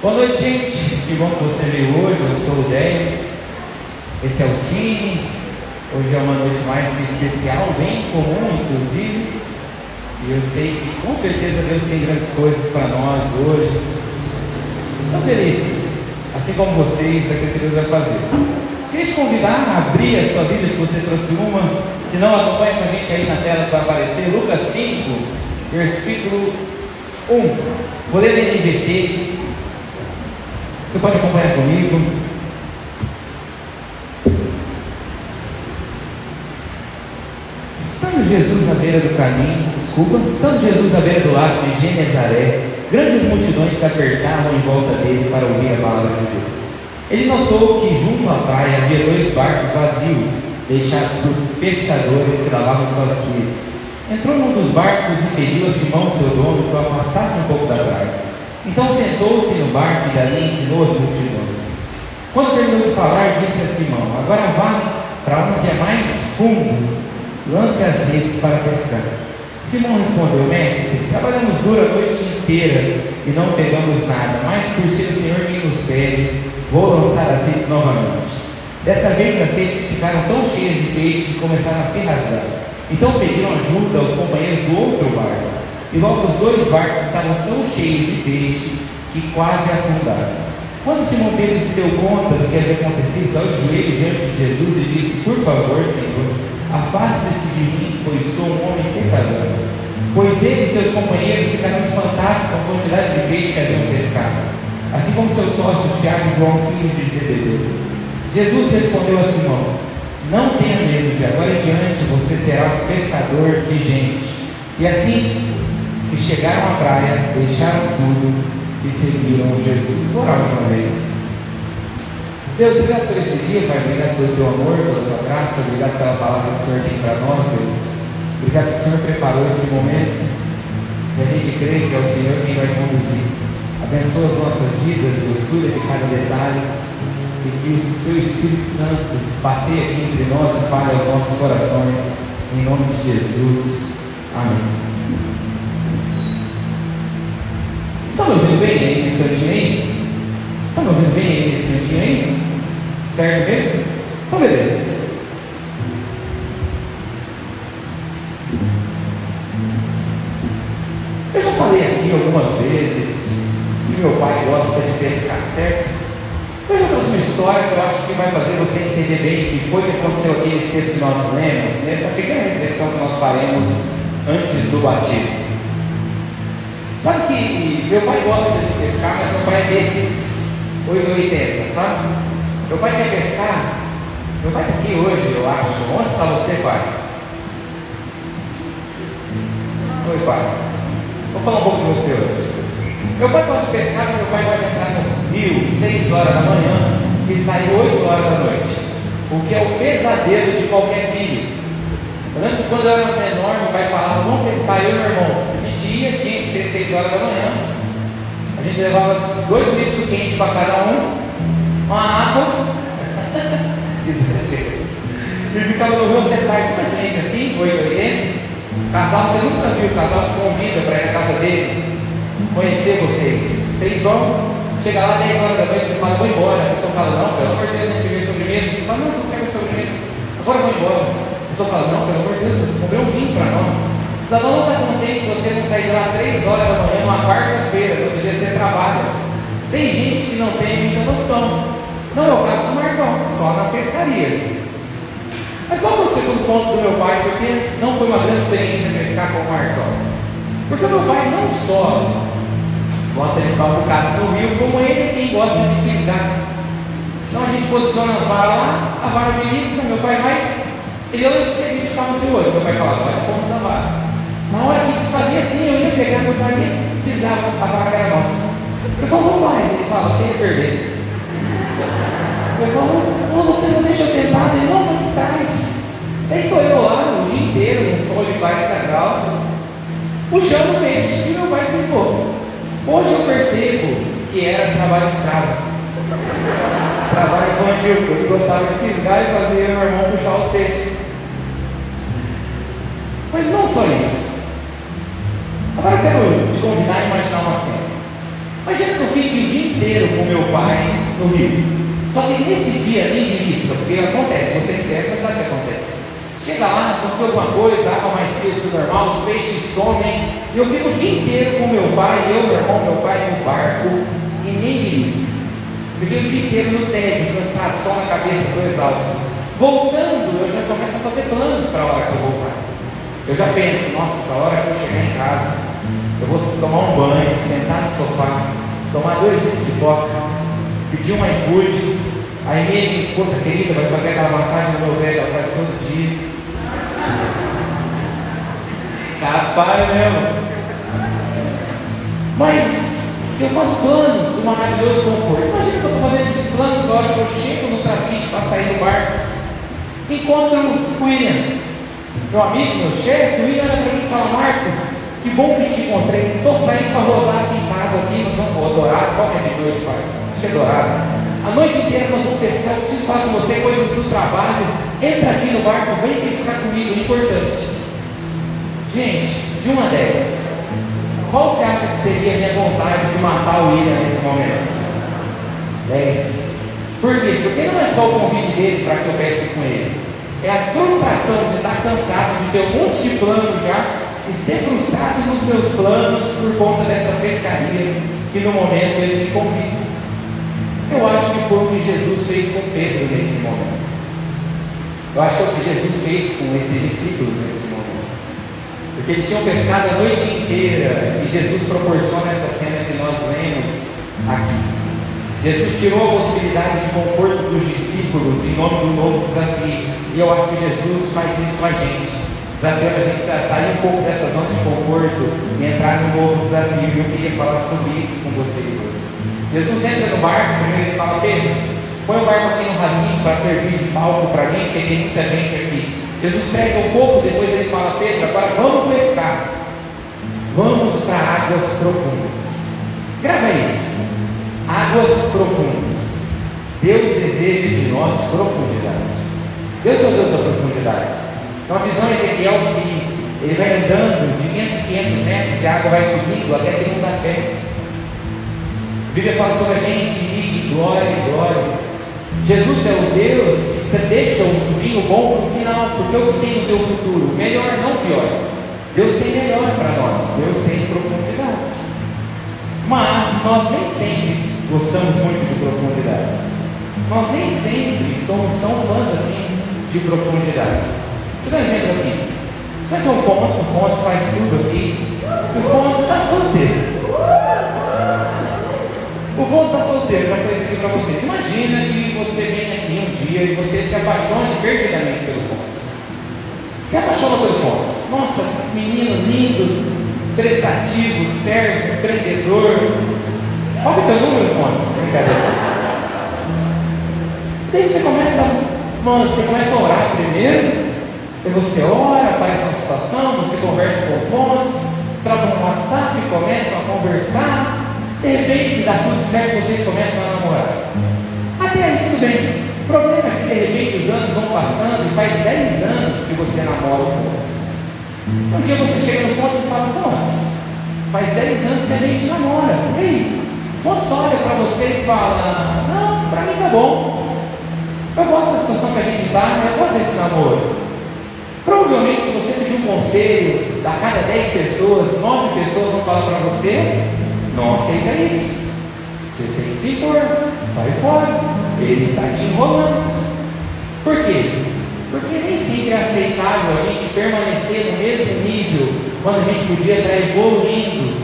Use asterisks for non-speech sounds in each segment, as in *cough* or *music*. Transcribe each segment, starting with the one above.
Boa noite, gente. Que bom que você veio hoje. Eu sou o Délio. Esse é o Cine. Hoje é uma noite mais especial, bem comum, inclusive. E eu sei que com certeza Deus tem grandes coisas para nós hoje. Estou feliz, assim como vocês, daquilo que Deus vai fazer. Queria te convidar a abrir a sua Bíblia se você trouxe uma. Se não, acompanhe com a gente aí na tela vai aparecer. Lucas 5, versículo 1. Vou ler na NVT. Você pode acompanhar comigo. Estando Jesus à beira do caminho, desculpa, estando Jesus à beira do lago de Genezaré, grandes multidões se apertavam em volta dele para ouvir a palavra de Deus. Ele notou que junto à praia havia dois barcos vazios, deixados por pescadores que lavavam suas redes. Entrou num dos barcos e pediu a Simão, seu dono, que o afastasse um pouco. Então sentou-se no barco e dali ensinou as multidões. Quando terminou de falar, disse a Simão: Agora vá para onde é mais fundo, lance as redes para pescar. Simão respondeu: Mestre, trabalhamos duro a noite inteira e não pegamos nada, mas por ser o Senhor quem nos pede, vou lançar as redes novamente. Dessa vez as redes ficaram tão cheias de peixes que começaram a se rasgar. Então pediram ajuda aos companheiros do outro barco. E logo os dois barcos estavam tão cheios de peixe que quase afundaram. Quando Simão Pedro se deu conta do que havia acontecido, caiu de joelhos diante de Jesus e disse: Por favor, Senhor, afaste-se de mim, pois sou um homem pecador. Pois ele e seus companheiros ficaram espantados com a quantidade de peixe que haviam pescado, assim como seus sócios Tiago e João, filhos de Zebedeu. Jesus respondeu a Simão: Não tenha medo, de agora em diante você será um pescador de gente. E assim que chegaram à praia, deixaram tudo e seguiram Jesus. Oramos uma vez. Deus, obrigado por esse dia, Pai. Obrigado pelo teu amor, pela tua graça. Obrigado pela palavra que o Senhor tem para nós, Deus. Obrigado que o Senhor preparou esse momento. E a gente crê que é o Senhor quem vai conduzir. Abençoa as nossas vidas, Deus. Cuida de cada detalhe. E que o seu Espírito Santo passeie aqui entre nós e fale aos nossos corações. Em nome de Jesus. Amém. Está me ouvindo bem aí nesse cantinho aí? Está me ouvindo bem aí nesse cantinho aí? Certo mesmo? Então beleza. Eu já falei aqui algumas vezes que meu pai gosta de pescar, certo? Eu já trouxe uma história que eu acho que vai fazer você entender bem o que foi que aconteceu aqui nesse texto que nós lemos, nessa pequena reflexão que nós faremos antes do batismo. Sabe que meu pai gosta de pescar, mas meu pai é desses 880, sabe? Meu pai quer pescar, meu pai tá aqui hoje, eu acho. Onde está você, pai? Oi, pai. Vou falar um pouco com você hoje. Meu pai gosta de pescar, meu pai vai entrar no rio 6 horas da manhã e sai 8 horas da noite. O que é o pesadelo de qualquer filho. Eu lembro que quando eu era menor, meu pai falava, vamos pescar, eu e meu irmão. De dia, dia 6, 6 horas da manhã. A gente levava dois litros quentes para cada um, uma água, *laughs* é e ficava no ramo até tarde para gente, assim, 8, 80. Casal, você nunca viu, o casal te convida para ir na casa dele, conhecer vocês. Vocês vão, chegar lá 10 horas da noite, você fala, vou embora. A pessoa fala, não, pelo amor de Deus, não tive sobremesa. Você fala, não, não serve sobremesa, agora vou embora. A pessoa fala, não, pelo amor de Deus, comeu um vinho para nós. O cidadão não está contente se você não sair lá 3 horas da manhã, uma quarta-feira, no dia você trabalha. Tem gente que não tem muita noção. Não é o caso do Marcão, só na pescaria. Mas qual é o segundo ponto do meu pai? Porque não foi uma grande experiência pescar com o Marcão. Porque meu pai não só gosta de bocado no rio, como ele é quem gosta de fisgar. Então a gente posiciona as varas lá, a vara belíssima, meu pai vai, ele a gente ficava de olho. Meu pai falava, vai, ponto da vara. Na hora que fazia assim, eu ia pegar, meu pai ia pisar, a vara era nossa. Eu falo, lá, ele fala, sem perder. Eu falo, você não deixa eu tentar, ele não, mas traz. Aí estou eu lá o dia inteiro, no sol de 40 graus, puxando o peixe, e meu pai fisgou. Hoje eu percebo que era trabalho escravo. trabalho infantil, porque ele gostava de fisgar e fazer meu irmão puxar os peixes. Mas não só isso. Agora quero te convidar a imaginar uma cena. Imagina que eu fique o dia inteiro com meu pai no rio. Só que nesse dia nem belisca, porque acontece, você você sabe o que acontece. Chega lá, aconteceu alguma coisa, água mais fria do que normal, os peixes somem, e eu fico o dia inteiro com meu pai, eu, meu irmão, meu pai no barco, e nem belisca. Fiquei o dia inteiro no tédio, cansado, só na cabeça, estou exausto. Voltando, eu já começo a fazer planos para a hora que eu voltar. Eu já penso, nossa, a hora que eu chegar em casa, eu vou tomar um banho, sentar no sofá, tomar dois litros de coca, pedir um iFood, aí minha, esposa querida vai fazer aquela massagem no meu pé, ela faz todo dia. Capaz mesmo. Mas eu faço planos com maravilhoso conforto. Imagina que eu estou fazendo esses planos, a que eu chego no trapiche para sair do barco, encontro o William, meu amigo, meu chefe, o William olha para mim e fala, Marco, que bom que te encontrei. Estou saindo para rodar casa aqui, nós vamos rodar dourado. Qual é de noite, pai? É dourado. A noite inteira nós vamos pescar. Eu preciso falar com você coisas do trabalho. Entra aqui no barco, vem pescar comigo, é importante. Gente, de uma delas, qual você acha que seria a minha vontade de matar o William nesse momento? Dez. Por quê? Porque não é só o convite dele para que eu pesque com ele. É a frustração de estar cansado, de ter um monte de plano já e ser frustrado nos meus planos por conta dessa pescaria que no momento ele me convida. Eu acho que foi o que Jesus fez com Pedro nesse momento. Eu acho que é o que Jesus fez com esses discípulos nesse momento. Porque eles tinham pescado a noite inteira e Jesus proporciona essa cena que nós lemos aqui. Jesus tirou a possibilidade de conforto dos discípulos em nome do novo desafio. E eu acho que Jesus faz isso com a gente desafiando a gente sair um pouco dessa zona de conforto e entrar num novo desafio. Eu queria falar sobre isso com vocês hoje. Jesus entra no barco, primeiro ele fala, Pedro, põe o barco aqui no rasinho para servir de palco para mim, porque tem muita gente aqui. Jesus prega um pouco, depois ele fala, Pedro, agora vamos pescar. Vamos para águas profundas. Grava isso. Águas profundas. Deus deseja de nós profundidade. Deus é Deus da profundidade. Então a visão Ezequiel que ele vai andando de 500, 500 metros e a água vai subindo até que não dá pé. A Bíblia fala sobre a gente de glória em glória. Jesus é o Deus que deixa o vinho bom para o final, porque o que tem no teu futuro? Melhor, não pior. Deus tem melhor para nós, Deus tem profundidade. Mas nós nem sempre gostamos muito de profundidade. Nós nem sempre somos tão fãs assim de profundidade. Vou dar um exemplo aqui. Você vai ser um Fontes, o Fontes faz tudo aqui. O Fontes está solteiro. O Fontes está solteiro, vai aqui para vocês. Imagina que você vem aqui um dia e você se apaixone perdidamente pelo Fontes. Se apaixona pelo Fontes. Nossa, menino lindo, prestativo, servo, empreendedor. Qual que é o teu número, Fontes? Brincadeira. Daí você começa, mano, você começa a orar primeiro. E você ora, aparece uma situação, você conversa com fontes, troca um WhatsApp, começam a conversar, de repente dá tudo certo, vocês começam a namorar. Até aí tudo bem. O problema é que de repente os anos vão passando e faz 10 anos que você namora o Fontes. Dia você chega no Fontes e fala, Fontes, faz 10 anos que a gente namora. E aí? Fontes olha para você e fala, não, para mim tá bom. Eu gosto da situação que a gente está, eu gosto desse namoro. Provavelmente, se você pedir um conselho, a cada 10 pessoas, 9 pessoas vão falar para você: não aceita isso. Você tem que se impor, sai fora. Ele está te enrolando. Por quê? Porque nem sempre é aceitável a gente permanecer no mesmo nível quando a gente podia estar evoluindo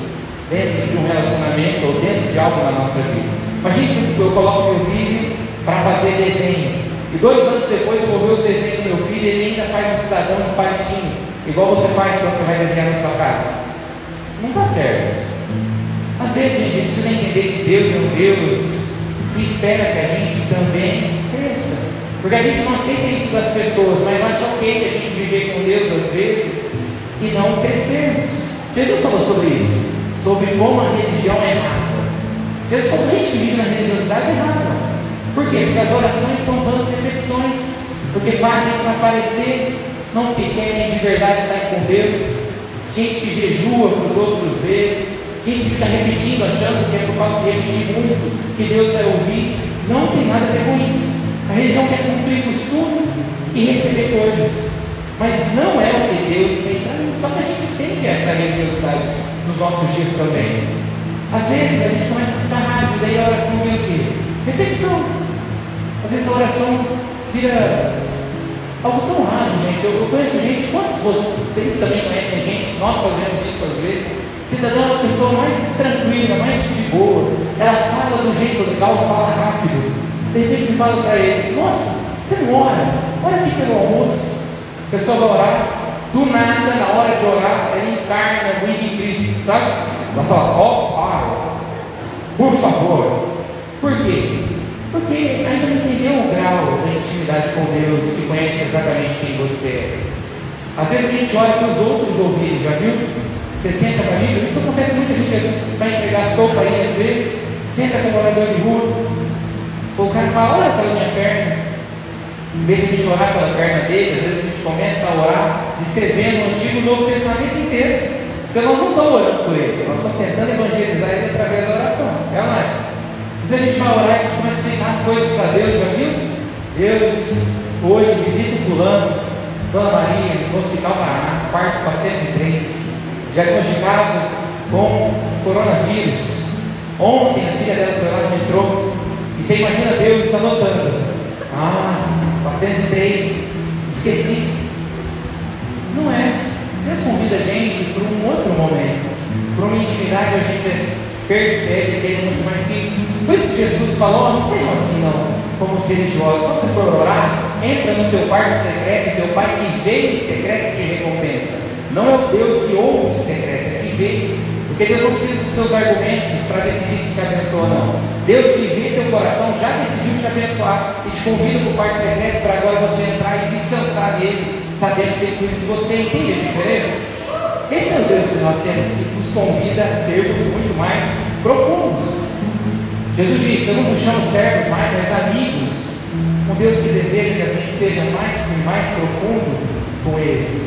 dentro de um relacionamento ou dentro de algo na nossa vida. Imagina que eu coloco meu filho para fazer desenho. E dois anos depois eu vou ver os desenhos do meu filho ele ainda faz um cidadão de palitinho, igual você faz quando você vai desenhar na sua casa. Não está certo. Às vezes a gente precisa entender que Deus é um Deus que espera que a gente também cresça. Porque a gente não aceita isso das pessoas, mas acha ok que a gente viver com Deus às vezes e não crescermos. Jesus falou sobre isso, sobre como a religião é rasa. Jesus falou gente vive na religiosidade é rasa. Por quê? Porque as orações são vãs repetições, porque fazem para parecer, não que querem de verdade estar com Deus, gente que jejua para os outros verem, A gente fica repetindo, achando que é por causa de repetir muito que Deus vai ouvir. Não tem nada a ver com isso. A religião quer cumprir costume e receber coisas. Mas não é o que Deus tem para mim. Só que a gente sente essa religiosidade nos nossos dias também. Às vezes a gente começa a ficar raso, daí a oração vem o quê? Repetição. Às vezes a oração vira algo tão raso, gente. Eu, eu conheço gente, quantos vocês também conhecem gente? Nós fazemos isso às vezes. Cidadã é uma pessoa mais tranquila, mais de boa. Ela fala do jeito legal, fala rápido. De repente você fala para ele, nossa, você não ora? Ora aqui pelo almoço. A pessoa vai orar, do nada, na hora de orar, ela encarna o em Cristo, sabe? Ela fala, ó oh, Pai, por favor. Por quê? Porque ainda não entendeu o grau da intimidade com Deus e conhece exatamente quem você é. Às vezes a gente olha para os outros ouvirem, já viu? Você senta para a gente, isso acontece muita gente vai entregar sopa aí às vezes, senta com o morador de rua, o cara fala, olha pela minha perna. Em vez de a gente orar pela perna dele, às vezes a gente começa a orar descrevendo o Antigo e Novo Testamento inteiro. Porque nós não estamos orando por ele, nós estamos tentando evangelizar ele através da oração. É ou não é? Vezes a gente vai orar e a gente começa a explicar as coisas para Deus, já viu? Deus, hoje visita o fulano, Dona Maria, no Hospital Paraná, quarto 403, diagnosticado com coronavírus. Ontem a filha dela foi lá no metrô, e você imagina Deus anotando. Ah, 403, esqueci. Não é. Deus convida a gente para um outro momento, para uma intimidade que a gente percebe que é muito mais que isso. Por isso que Jesus falou, não sejam assim não, como os religiosos. Quando você for orar, entra no teu quarto secreto, teu pai que vê em secreto te recompensa. Não é o Deus que ouve em secreto, é que vê porque Deus não precisa dos seus argumentos para decidir se te abençoa ou não. Deus que vê teu coração já decidiu te abençoar e te convida para o quarto secreto para agora você entrar e descansar nele, sabendo que ele cuida de você. Entende a diferença? Esse é o Deus que nós temos que nos convida a sermos muito mais profundos. Jesus disse: Eu não vos chamo servos mais, mas amigos. Um Deus que deseja que a gente seja mais mais profundo com Ele.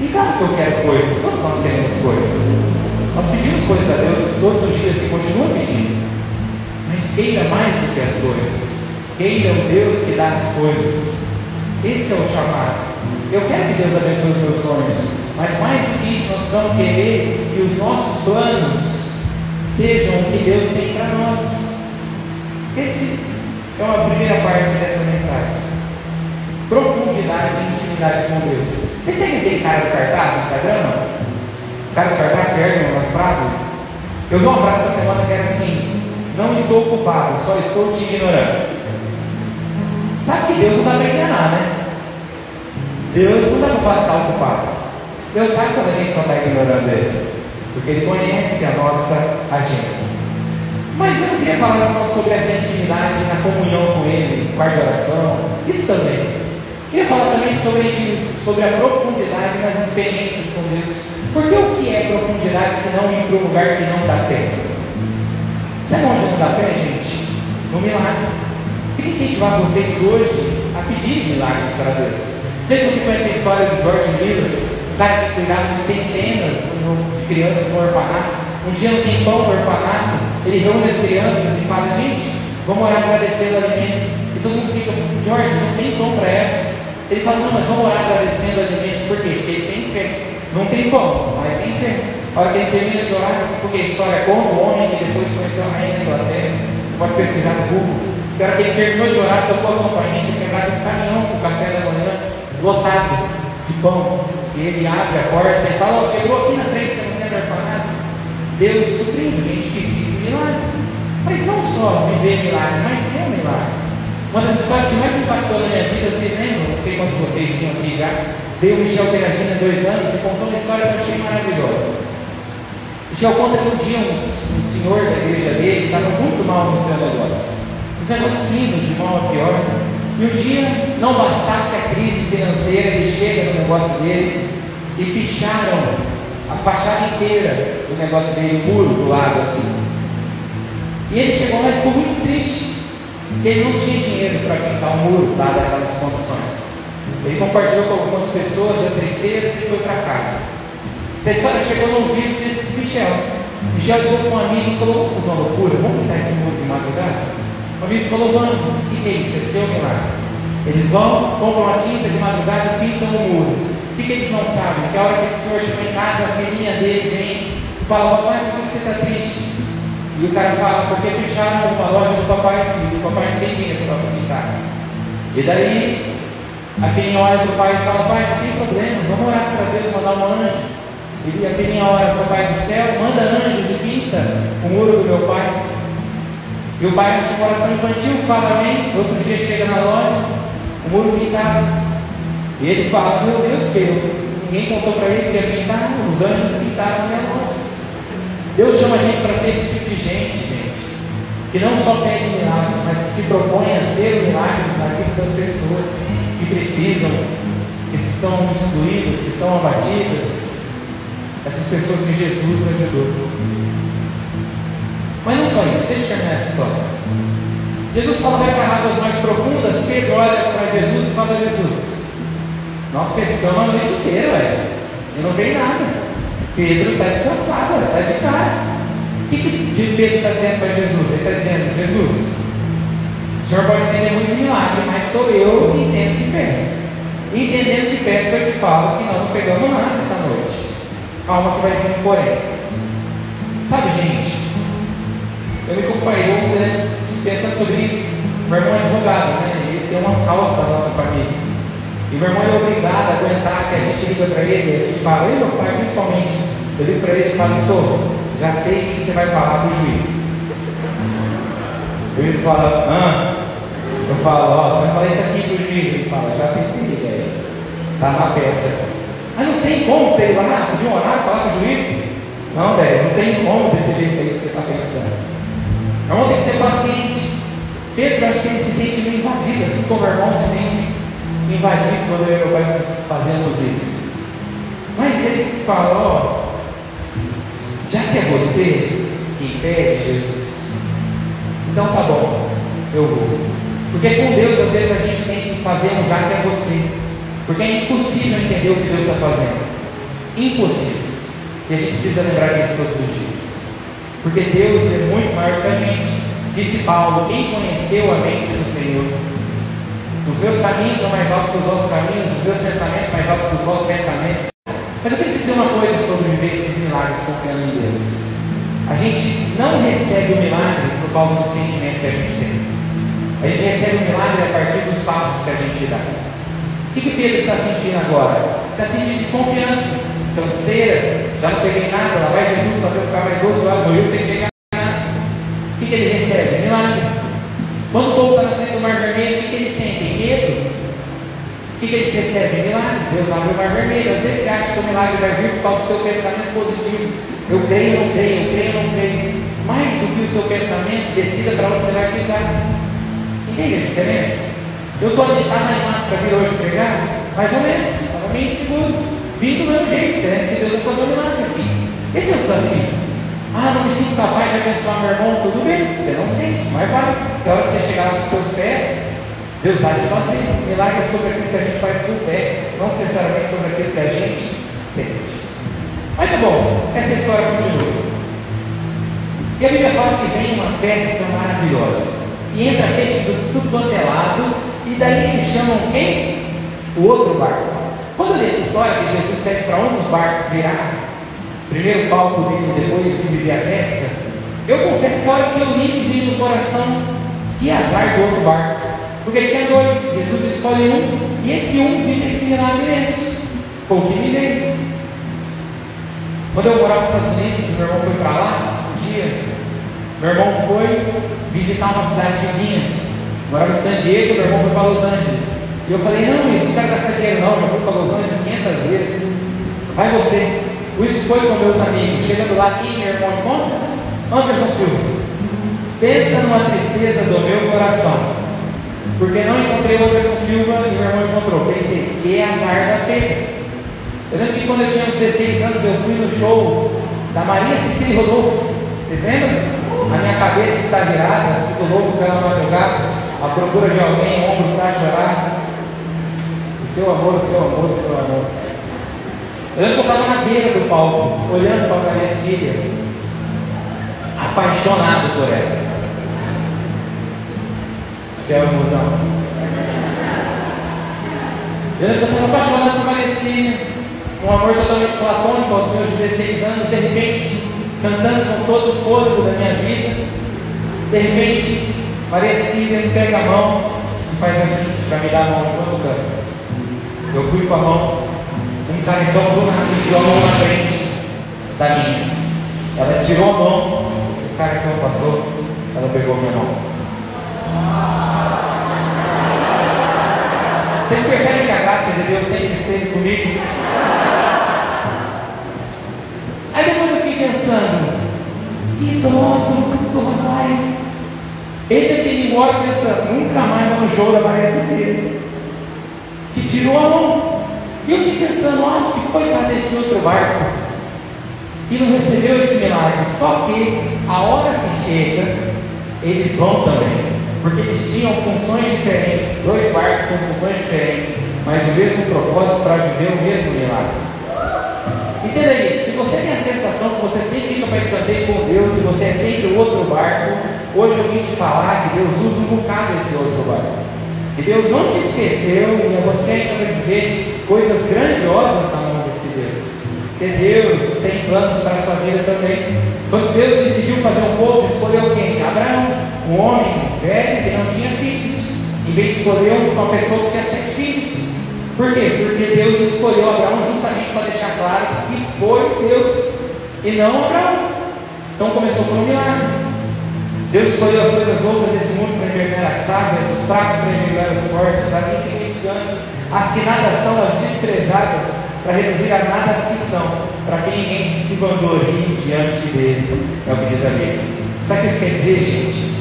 E claro que eu quero coisas, todos nós queremos coisas. Nós pedimos coisas a Deus todos os dias e continua pedindo. Mas queira mais do que as coisas. Queira o Deus que dá as coisas. Esse é o chamado. Eu quero que Deus abençoe os meus sonhos. Mas mais do que isso, nós precisamos querer que os nossos planos sejam o que Deus tem para nós. Esse é uma primeira parte dessa mensagem. Profundidade e intimidade com Deus. Vocês seguem aquele cara do cartaz no Instagram? Cara, cartaz perde umas frases. Eu vi uma frase essa semana que era assim: Não estou ocupado, só estou te ignorando. Sabe que Deus não dá para enganar, né? Deus não dá para que está ocupado. Deus sabe quando a gente só está ignorando Ele, porque Ele conhece a nossa agenda. Mas eu não queria falar só sobre essa intimidade na comunhão com Ele, quarto de oração, isso também. Queria falar também sobre, sobre a profundidade nas experiências com Deus. Porque o que é profundidade se não ir para um lugar que não dá pé? Sabe onde não dá pé, gente? No milagre. Queria incentivar vocês hoje a pedir milagres para Deus. Não sei se você conhece a história de George Miller, cuidava de centenas de crianças no orfanato. Um dia, no tempão no orfanato, ele reúne as crianças e fala: Gente, vamos orar agradecendo o alimento. E todo mundo fica: George, não tem pão para elas. Ele fala: Não, mas vamos orar agradecendo o alimento. Por quê? Porque ele tem fé. Não tem como, mas tem fé. A hora que ele termina de orar, porque a história conta o homem que depois conheceu a rainha da Inglaterra, você pode pesquisar no Google. A hora que ele terminou de orar, tocou a campainha, tinha um caminhão com o café da manhã, lotado de pão. E ele abre a porta e fala, oh, quebrou aqui na frente, você não quer orfanato? Deus suprindo gente que milagre. Mas não só viver milagre, mas ser milagre. Uma das histórias que mais impactou na minha vida, vocês lembram? Não sei quantos vocês vinham aqui já Veio o Michel Peragina dois anos e contou uma história que eu achei maravilhosa. Michel conta que um dia um, um senhor da igreja dele estava muito mal no seu negócio. Os negócios de mal a pior. E um dia, não bastasse a crise financeira, ele chega no negócio dele e picharam a fachada inteira do negócio dele, o muro do lado assim. E ele chegou lá e ficou muito triste, ele não tinha dinheiro para pintar o muro, dado aquelas condições. Ele compartilhou com algumas pessoas a tristeza e foi para casa. Essa história chegou no ouvido desse Michel. Michel ligou com um amigo e falou: Vamos fazer uma loucura, vamos pintar esse muro de madrugada? O amigo falou: Vamos, o que é isso? É seu milagre. Eles vão, compram uma tinta de madrugada e pintam o muro. O que, que eles não sabem? Que a hora que esse senhor chega em casa, a filhinha dele vem e fala: Papai, por que você está triste? E o cara fala: Porque fecharam uma loja do papai e filho, o papai não tem dinheiro para pintar. E daí a filhinha olha para o pai e fala: Pai, não tem problema, vamos orar para Deus mandar um anjo. E a filhinha olha para o Pai do céu, manda anjos e pinta o muro do meu pai. E o pai de coração infantil fala amém. Outro dia chega na loja, o muro pintado. E ele fala, meu Deus, Pedro, ninguém contou para ele que ia pintar, os anjos pintaram minha loja. Deus chama a gente para ser esse tipo de gente, gente, que não só pede milagres, mas que se propõe a ser o milagre na vida das pessoas que precisam, que estão excluídas, que são abatidas, essas pessoas que Jesus ajudou. Mas não só isso, deixa eu terminar essa história. Jesus fala vai para águas mais profundas, Pedro olha para Jesus e fala, Jesus, nós pescamos a noite inteira, velho. E não veio nada. Pedro está de cansada, está de cara. O que, que Pedro está dizendo para Jesus? Ele está dizendo, Jesus, o senhor pode entender muito de milagre, mas sou eu que entendo de pesca. entendendo de pesca, eu te falo que nós não pegamos nada essa noite. Calma que vai vir um porém. Sabe, gente, eu me acompanhei né, pensando sobre isso. Meu irmão é advogado, né? Ele tem uma salsa da nossa família. E meu irmão é obrigado a aguentar que a gente liga para ele, a gente fala, e meu pai principalmente, eu ligo para ele e falo, sou, já sei o que você vai falar para o juiz. O juiz fala, ah, eu falo, ó, você vai falar isso aqui para o juiz. Ele fala, já tentei, velho. Tá na peça. Mas não tem como você ir lá, pedir um horário, falar com o juiz? Não, velho, não tem como desse jeito aí que você está pensando. Irmão tem que ser paciente. Pedro, acho que ele se sente meio invadido, assim como o irmão se sente invadido quando eu e meu pai fazemos isso. Mas ele fala, ó, já que é você que impede Jesus, então tá bom, eu vou. Porque com Deus, às vezes, a gente tem que fazer um já que é você. Porque é impossível entender o que Deus está fazendo. Impossível. E a gente precisa lembrar disso todos os dias. Porque Deus é muito maior que a gente. Disse Paulo: quem conheceu a mente do Senhor? Os meus caminhos são mais altos que os vossos caminhos, os meus pensamentos mais altos que os vossos pensamentos. Mas eu quero dizer uma coisa sobre viver esses milagres confiando em Deus. A gente não recebe o milagre por causa do sentimento que a gente tem. A gente recebe o milagre a partir dos passos que a gente dá. O que, que Pedro está sentindo agora? Está sentindo desconfiança, canseira, já não peguei nada, lá vai Jesus fazer ficar mais doce, lá morreu sem pegar nada. O que, que ele recebe? Milagre. Quando o povo está na frente do mar vermelho, o que, que eles sentem? O que, que eles recebem? Milagre. Deus abre o mar vermelho. Às vezes você acha que o milagre vai vir por causa do teu pensamento positivo. Eu creio, não creio, eu creio, não creio. Mais do que o seu pensamento, decida para onde você vai pisar. Entende a diferença? Eu estou animado para vir hoje pregar? Mais ou menos, estava meio inseguro. Vim do meu jeito, né? que Deus vai fazer um milagre aqui. Esse é o desafio. Ah, não me sinto capaz de abençoar meu irmão, tudo bem, você não sente, mas vai. A hora que você chegar lá com seus pés, Deus vai te fazer. Milagre sobre aquilo que a gente faz com o pé, não necessariamente sobre aquilo que a gente sente. Mas tá bom, essa história continua. E a Bíblia fala que vem uma pesca maravilhosa. E entra peixe de tudo é e daí eles chamam quem? O outro barco. Quando eu li essa história que Jesus pede para um dos barcos virar, primeiro o palco dele, depois viver a pesca, eu confesso que a hora que eu li, me vi no coração, que azar do outro barco. Porque tinha dois, Jesus escolhe um, e esse um vive esse milagre imenso. Foi o que me veio. Quando eu morava nos Estados Unidos, meu irmão foi para lá, um dia, meu irmão foi visitar uma cidade vizinha. Morava em San Diego, meu irmão foi para Los Angeles. E eu falei, não, isso não quero gastar dinheiro não, já fui para Los Angeles 500 vezes. Vai você. Isso foi com meus amigos. Chegando lá, quem meu irmão encontra? Anderson Silva. Pensa numa tristeza do meu coração. Porque não encontrei o Anderson Silva e meu irmão encontrou. Pensei, que azar da pena. Eu lembro que quando eu tinha 16 anos, eu fui no show da Maria Cecília Rodolfo. Vocês lembram? A minha cabeça está virada, fico louco pela madrugada à procura de alguém, ombro para chorar. O seu amor, o seu amor, o seu amor. Eu lembro que eu estava na beira do palco, olhando para a Maria Cília. apaixonado por ela. Já é mozão. Eu estava apaixonado por Maricina, um amor totalmente platônico aos meus 16 anos, de repente, cantando com todo o fôlego da minha vida, de repente, Maricina me pega a mão e faz assim para me dar a mão enquanto canto. Eu fui com a mão, um caretão do nada a mão na frente da minha. Ela tirou a mão, o caretão passou, ela pegou minha mão. Vocês percebem que a graça de Deus sempre esteve comigo? Aí depois eu fiquei pensando, que dó do rapaz. Ele tem embora pensando, nunca mais show da Maria Cecília. Que tirou a mão. E eu fiquei pensando, ah, coitado desse outro barco. E não recebeu esse milagre. Só que a hora que chega, eles vão também porque eles tinham funções diferentes, dois barcos com funções diferentes, mas o mesmo propósito para viver o mesmo milagre. Entenda isso, se você tem a sensação que você sempre fica para escanteio com Deus e você é sempre o outro barco, hoje eu vim te falar que Deus usa um bocado esse outro barco. E Deus não te esqueceu e você ainda vai viver coisas grandiosas na mão desse Deus. Porque Deus tem planos para a sua vida também. Quando Deus decidiu fazer um povo, escolheu quem? Abraão um homem velho que não tinha filhos, em vez de escolher uma pessoa que tinha sete filhos. Por quê? Porque Deus escolheu Abraão justamente para deixar claro que foi Deus e não Abraão. Então começou por um milagre. Deus escolheu as coisas outras desse mundo para envergonhar as sábias, os fracos para envergonhar os fortes, as insignificantes, as que nada são, as desprezadas, para reduzir a nada as que são, para que ninguém se vanglorie diante dele. É o que diz a Bíblia. Sabe o que isso quer dizer, gente?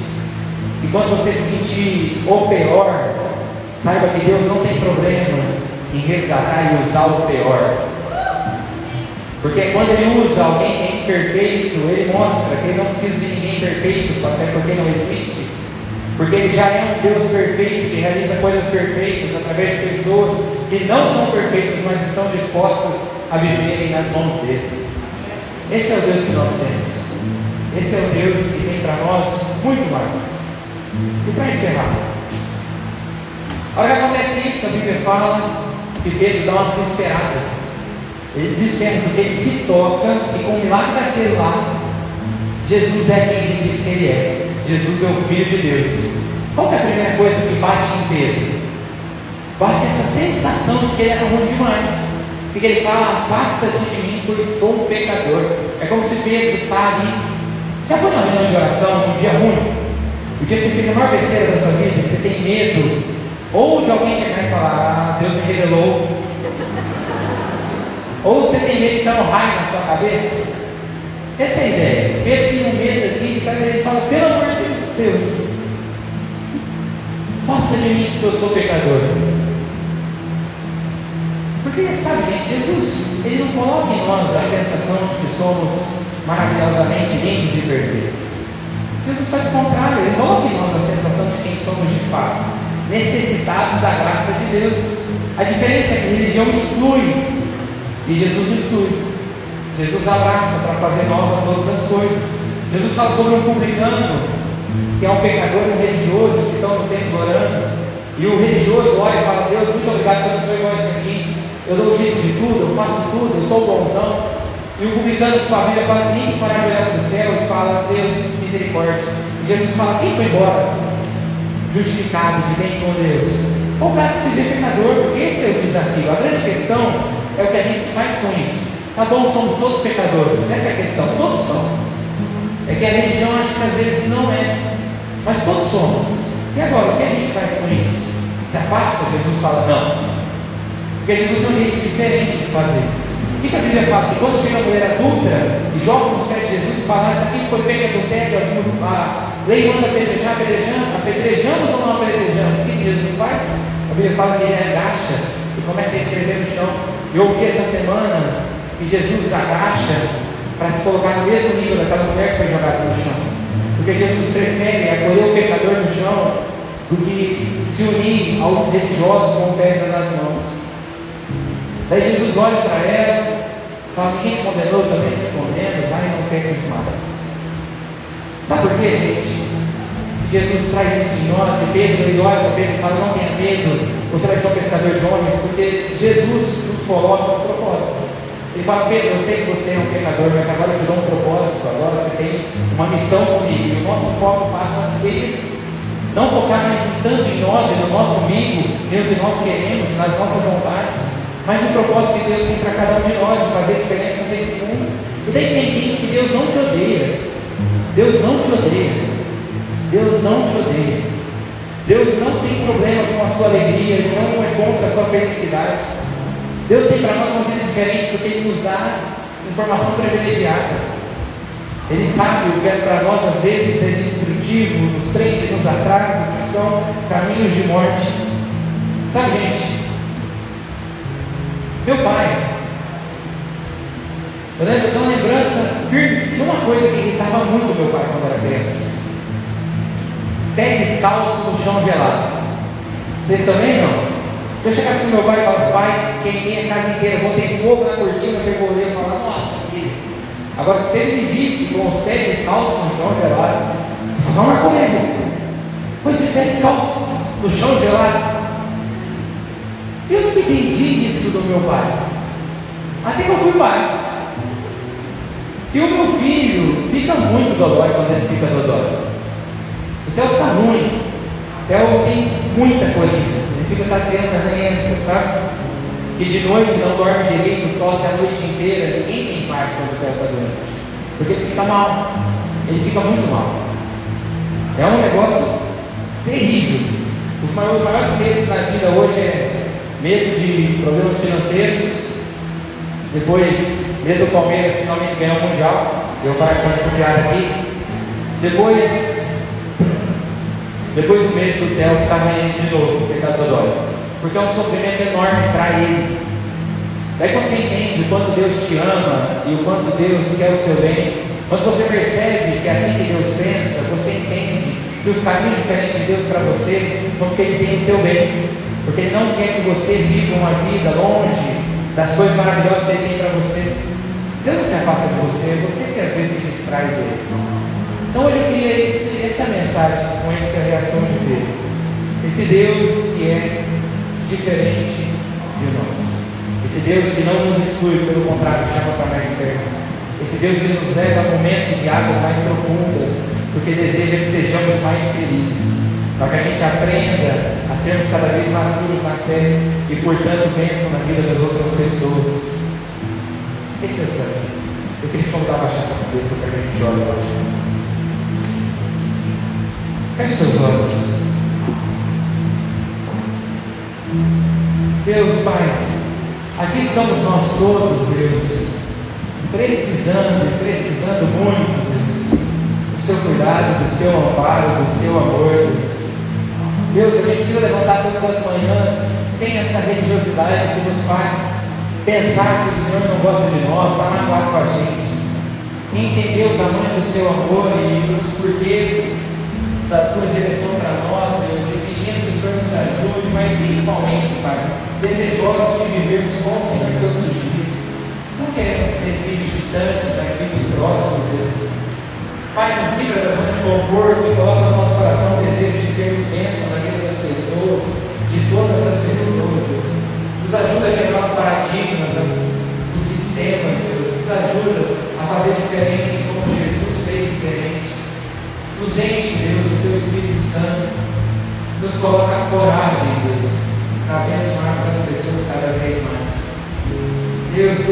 E quando você se sentir o pior, saiba que Deus não tem problema em resgatar e usar o pior. Porque quando ele usa alguém que é imperfeito, ele mostra que ele não precisa de ninguém perfeito, até porque não existe. Porque ele já é um Deus perfeito, que realiza coisas perfeitas através de pessoas que não são perfeitas, mas estão dispostas a viverem nas mãos dele. Esse é o Deus que nós temos. Esse é o Deus que tem para nós muito mais. E para encerrar, a hora que acontece isso, a Bíblia fala que Pedro dá uma desesperada. Ele desespera porque ele se toca e com o milagre daquele lá, Jesus é quem ele diz que ele é. Jesus é o Filho de Deus. Qual é a primeira coisa que bate em Pedro? Bate essa sensação de que ele era ruim demais. Porque ele fala, afasta-te de mim, pois sou um pecador. É como se Pedro está ali. Já foi na reunião de oração, um dia ruim? O dia que você fez a maior besteira da sua vida, você tem medo, ou de alguém chegar e falar, ah, Deus me revelou, ou você tem medo de dar um raio na sua cabeça. Essa é a ideia. Pedro tem um medo aqui, ele fala, pelo amor de Deus, Deus, afasta de mim que eu sou pecador. Porque, sabe, gente, Jesus, ele não coloca em nós a sensação de que somos maravilhosamente lindos e perfeitos. Jesus faz o contrário, ele coloca em nós a sensação de quem somos de fato, necessitados da graça de Deus. A diferença é que a religião exclui e Jesus exclui. Jesus abraça para fazer nova todas as coisas. Jesus fala sobre um publicano, que é um pecador e um religioso que estão no templo orando. E o religioso olha e fala: Deus, muito obrigado que eu não sou igual esse aqui. Eu dou o dízimo de tudo, eu faço tudo, eu sou bonzão. E o publicano com a Bíblia fala: tem que parar de olhar para o céu e fala: Deus, misericórdia. E Jesus fala: quem foi embora? Justificado de bem com Deus. Ou para se vê pecador, porque esse é o desafio. A grande questão é o que a gente faz com isso. Tá bom, somos todos pecadores, essa é a questão, todos somos. É que a religião acha que às vezes não é, mas todos somos. E agora, o que a gente faz com isso? Se afasta? Jesus fala: não. Porque Jesus tem um jeito diferente de fazer. O que a Bíblia fala? Que quando chega a mulher adulta e joga nos pés de Jesus, fala, essa aqui foi pega do teto, a lei manda apedrejar, apedrejamos ou não apedrejamos? O que Jesus faz? A Bíblia fala que ele agacha e começa a escrever no chão. Eu ouvi essa semana que Jesus agacha para se colocar no mesmo nível daquela mulher que foi jogada no chão. Porque Jesus prefere acolher o pecador no chão do que se unir aos religiosos com pedra nas mãos. Daí Jesus olha para ela, fala: Ninguém te condenou, também te condeno, vai não peques mais. Sabe por quê, gente? Jesus traz isso em nós, e Pedro, ele olha para Pedro e fala, não tenha medo, você vai ser um pescador de homens, porque Jesus nos coloca um propósito. Ele fala, Pedro, eu sei que você é um pecador, mas agora eu te dou um propósito, agora você tem uma missão comigo, e o nosso foco passa a ser esse. Não focar mais tanto em nós e no nosso amigo, no que nós queremos, nas nossas vontades, mas no propósito que Deus tem para cada um de nós, de fazer diferença nesse mundo. E daí tem gente que Deus não te odeia. Deus não te odeia. Deus não te odeia. Deus não tem problema com a sua alegria, Ele não é contra a sua felicidade. Deus tem para nós uma vida diferente porque Ele nos dá informação privilegiada. Ele sabe o que é para nós às vezes é destrutivo, nos prende, nos atrasa, que são caminhos de morte. Sabe, gente? Meu pai, eu lembro, eu tenho uma lembrança firme de uma coisa que irritava muito meu pai quando era criança pé descalço no chão gelado. Vocês também não? Se eu chegasse meu pai e falasse, pai, queimei a casa inteira, botei fogo na cortina, pegou o e falar, nossa, filho. Agora, se ele me visse com os pés descalços no chão gelado, eu falava, mas comigo. Pois esse pé descalço no chão gelado. Eu não entendi isso do meu pai. Até que eu fui pai. E o meu filho fica muito dodói quando ele fica dodói. Então fica ruim. Theo tem muita coisa. Ele fica com a criança ranhenta, sabe? Que de noite não dorme direito, tosse a noite inteira. Ninguém tem paz quando o Theo está doente. Porque ele fica mal. Ele fica muito mal. É um negócio terrível. Os maiores medos na vida hoje é medo de problemas financeiros, depois medo do Palmeiras finalmente ganhar o Mundial. Eu paro de fazer essa piada aqui. Depois depois medo do Theo ficar ganhando de novo, pecado dói. Porque é um sofrimento enorme para ele. Daí quando você entende o quanto Deus te ama e o quanto Deus quer o seu bem, quando você percebe que é assim que Deus pensa, você entende que os caminhos diferentes de Deus para você são porque Ele tem o teu bem. Porque Ele não quer que você viva uma vida longe das coisas maravilhosas que Ele tem para você. Deus não se afasta de você, você que às vezes se distrai dele. Então hoje eu queria esse, essa mensagem com essa reação de Deus. Esse Deus que é diferente de nós. Esse Deus que não nos exclui, pelo contrário, chama para mais perto. Esse Deus que nos leva a momentos de águas mais profundas, porque deseja que sejamos mais felizes. Para que a gente aprenda a sermos cada vez mais maduros na fé e, portanto, pensam na vida das outras pessoas. Esse é o desafio. Eu queria te convidar a baixar essa cabeça para que a gente olhe hoje. Feche seus olhos. Deus, Pai, aqui estamos nós todos, Deus, precisando precisando muito, Deus, do seu cuidado, do seu amparo, do seu amor, Deus. Deus, a gente precisa levantar todas as manhãs sem essa religiosidade que nos faz pensar que o Senhor não gosta de nós, está magoado com a gente. Entender o tamanho do seu amor e os porquês da tua direção para nós, Deus, e pedindo que o Senhor nos ajude, mas principalmente, Pai, desejosos de vivermos com o Senhor todos os dias. Não queremos ser filhos distantes, mas filhos próximos, Deus. Pai, nos livra da zona de conforto e coloca no nosso coração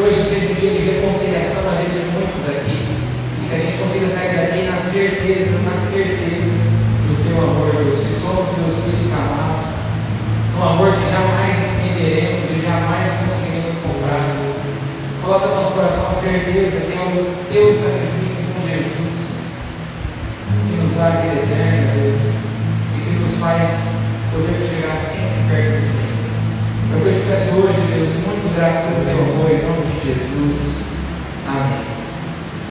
hoje seja um dia de reconciliação na vida de muitos aqui. E que a gente consiga sair daqui na certeza, na certeza do teu amor, Deus, que somos teus filhos amados. Um amor que jamais entenderemos e jamais conseguiremos comprar, Deus. Coloca no nosso coração a certeza que é o teu sacrifício com Jesus. Que nos dá a vida eterna, Deus. E que nos faz poder chegar sempre perto do Senhor. Eu te peço hoje, Deus, muito grato pelo teu amor e Jesus.